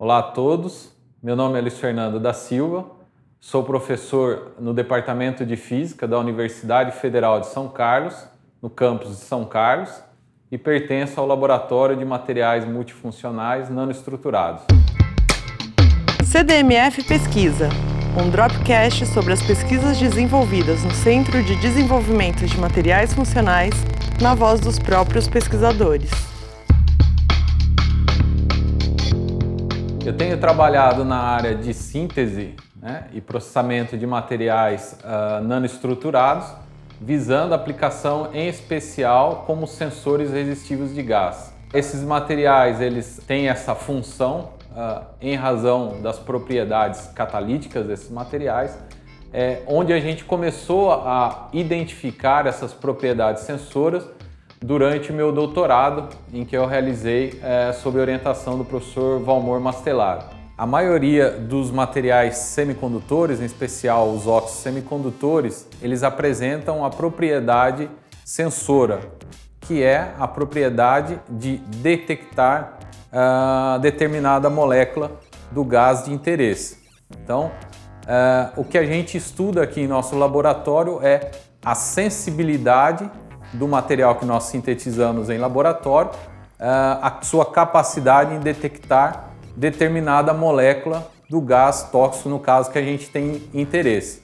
Olá a todos, meu nome é Luiz Fernando da Silva, sou professor no Departamento de Física da Universidade Federal de São Carlos, no campus de São Carlos, e pertenço ao Laboratório de Materiais Multifuncionais Nanoestruturados. CDMF Pesquisa, um dropcast sobre as pesquisas desenvolvidas no Centro de Desenvolvimento de Materiais Funcionais, na voz dos próprios pesquisadores. Eu tenho trabalhado na área de síntese né, e processamento de materiais uh, nanoestruturados, visando aplicação em especial como sensores resistivos de gás. Esses materiais eles têm essa função uh, em razão das propriedades catalíticas desses materiais, é, onde a gente começou a identificar essas propriedades sensoras durante meu doutorado, em que eu realizei é, sob orientação do professor Valmor Mastelaro. A maioria dos materiais semicondutores, em especial os óxidos semicondutores, eles apresentam a propriedade sensora, que é a propriedade de detectar uh, determinada molécula do gás de interesse. Então, uh, o que a gente estuda aqui em nosso laboratório é a sensibilidade do material que nós sintetizamos em laboratório, eh, a sua capacidade em detectar determinada molécula do gás tóxico, no caso que a gente tem interesse.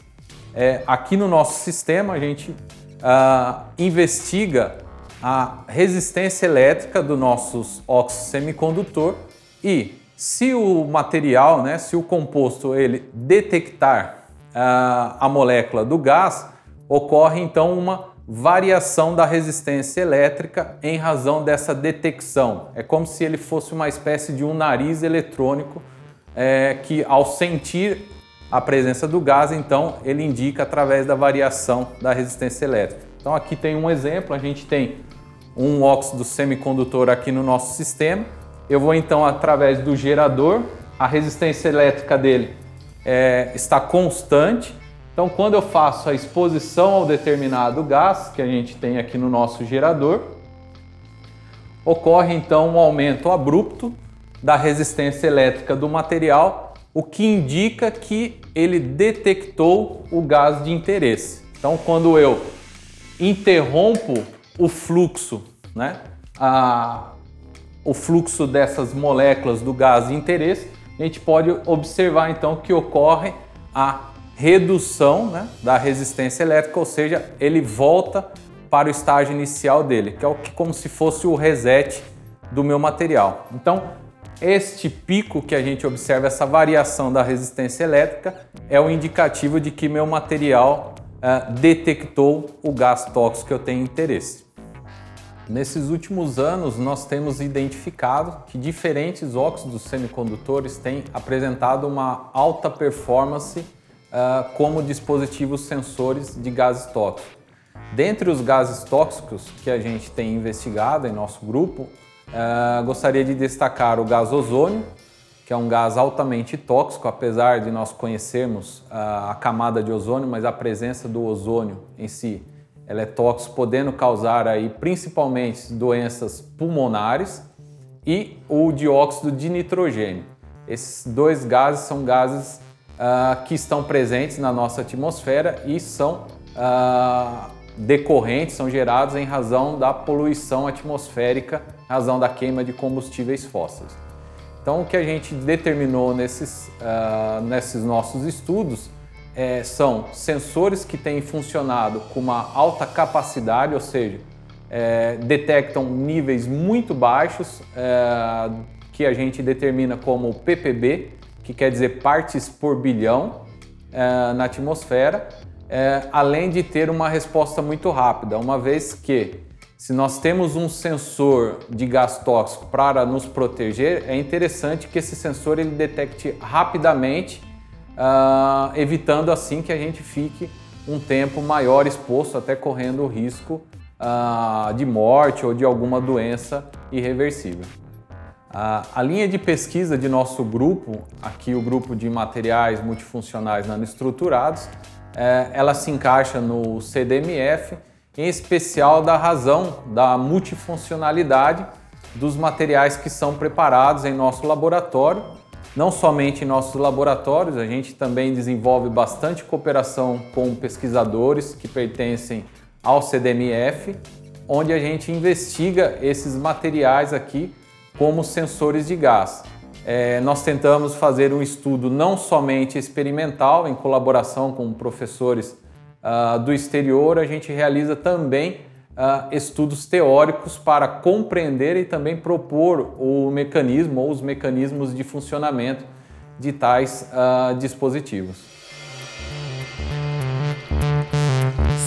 É, aqui no nosso sistema, a gente uh, investiga a resistência elétrica do nosso óxido semicondutor e se o material, né, se o composto ele detectar uh, a molécula do gás, ocorre então uma variação da resistência elétrica em razão dessa detecção. É como se ele fosse uma espécie de um nariz eletrônico é, que, ao sentir a presença do gás, então ele indica através da variação da resistência elétrica. Então aqui tem um exemplo, a gente tem um óxido semicondutor aqui no nosso sistema. Eu vou então através do gerador, a resistência elétrica dele é, está constante, então, quando eu faço a exposição ao determinado gás que a gente tem aqui no nosso gerador, ocorre então um aumento abrupto da resistência elétrica do material, o que indica que ele detectou o gás de interesse. Então, quando eu interrompo o fluxo, né, a, o fluxo dessas moléculas do gás de interesse, a gente pode observar então que ocorre a redução né, da resistência elétrica, ou seja, ele volta para o estágio inicial dele, que é o que como se fosse o reset do meu material. Então, este pico que a gente observa, essa variação da resistência elétrica, é o indicativo de que meu material uh, detectou o gás tóxico que eu tenho interesse. Nesses últimos anos, nós temos identificado que diferentes óxidos semicondutores têm apresentado uma alta performance uh, como dispositivos sensores de gases tóxicos. Dentre os gases tóxicos que a gente tem investigado em nosso grupo, uh, gostaria de destacar o gás ozônio, que é um gás altamente tóxico, apesar de nós conhecermos uh, a camada de ozônio, mas a presença do ozônio em si ela é tóxica, podendo causar aí principalmente doenças pulmonares e o dióxido de nitrogênio. Esses dois gases são gases uh, que estão presentes na nossa atmosfera e são uh, decorrentes, são gerados em razão da poluição atmosférica, razão da queima de combustíveis fósseis. Então, o que a gente determinou nesses, uh, nesses nossos estudos é, são sensores que têm funcionado com uma alta capacidade, ou seja, é, detectam níveis muito baixos é, que a gente determina como ppb, que quer dizer partes por bilhão é, na atmosfera, é, além de ter uma resposta muito rápida, uma vez que se nós temos um sensor de gás tóxico para nos proteger, é interessante que esse sensor ele detecte rapidamente, uh, evitando assim que a gente fique um tempo maior exposto, até correndo o risco uh, de morte ou de alguma doença irreversível. A, linha de pesquisa de nosso grupo, aqui o grupo de materiais multifuncionais nanoestruturados, é, ela se encaixa no CDMF, em especial da razão da multifuncionalidade dos materiais que são preparados em nosso laboratório. Não somente em nossos laboratórios, a gente também desenvolve bastante cooperação com pesquisadores que pertencem ao CDMF, onde a gente investiga esses materiais aqui como sensores de gás. É, nós tentamos fazer um estudo não somente experimental, em colaboração com professores uh, do exterior, a gente realiza também uh, estudos teóricos para compreender e também propor o mecanismo ou os mecanismos de funcionamento de tais uh, dispositivos.